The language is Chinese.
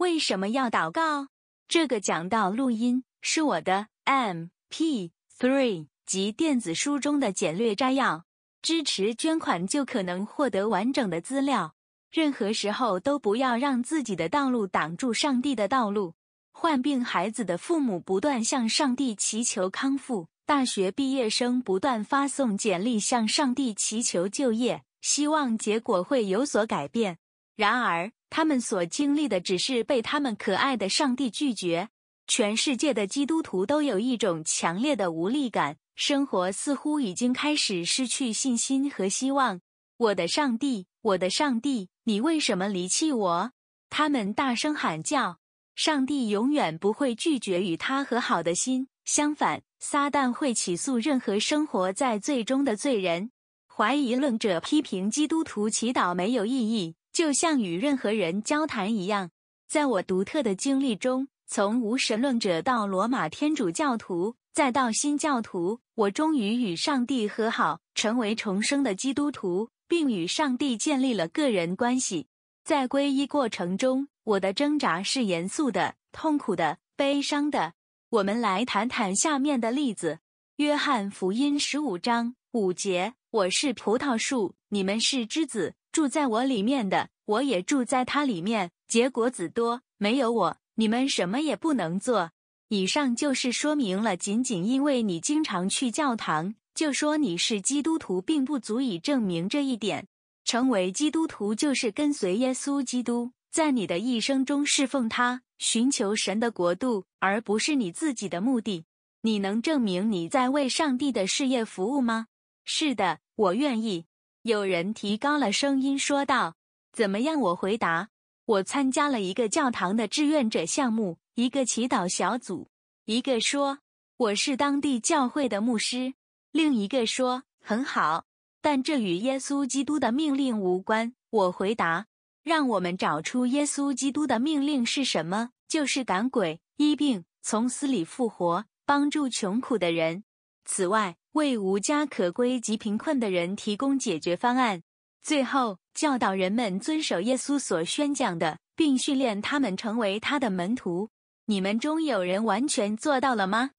为什么要祷告？这个讲道录音是我的 MP3 及电子书中的简略摘要。支持捐款就可能获得完整的资料。任何时候都不要让自己的道路挡住上帝的道路。患病孩子的父母不断向上帝祈求康复，大学毕业生不断发送简历向上帝祈求就业，希望结果会有所改变。然而，他们所经历的只是被他们可爱的上帝拒绝。全世界的基督徒都有一种强烈的无力感，生活似乎已经开始失去信心和希望。我的上帝，我的上帝，你为什么离弃我？他们大声喊叫。上帝永远不会拒绝与他和好的心，相反，撒旦会起诉任何生活在罪中的罪人。怀疑论者批评基督徒祈祷没有意义。就像与任何人交谈一样，在我独特的经历中，从无神论者到罗马天主教徒，再到新教徒，我终于与上帝和好，成为重生的基督徒，并与上帝建立了个人关系。在皈依过程中，我的挣扎是严肃的、痛苦的、悲伤的。我们来谈谈下面的例子：约翰福音十五章五节：“我是葡萄树，你们是枝子。”住在我里面的，我也住在他里面，结果子多。没有我，你们什么也不能做。以上就是说明了，仅仅因为你经常去教堂，就说你是基督徒，并不足以证明这一点。成为基督徒就是跟随耶稣基督，在你的一生中侍奉他，寻求神的国度，而不是你自己的目的。你能证明你在为上帝的事业服务吗？是的，我愿意。有人提高了声音说道：“怎么样？”我回答：“我参加了一个教堂的志愿者项目，一个祈祷小组。”一个说：“我是当地教会的牧师。”另一个说：“很好，但这与耶稣基督的命令无关。”我回答：“让我们找出耶稣基督的命令是什么？就是赶鬼、医病、从死里复活、帮助穷苦的人。此外。”为无家可归及贫困的人提供解决方案。最后，教导人们遵守耶稣所宣讲的，并训练他们成为他的门徒。你们中有人完全做到了吗？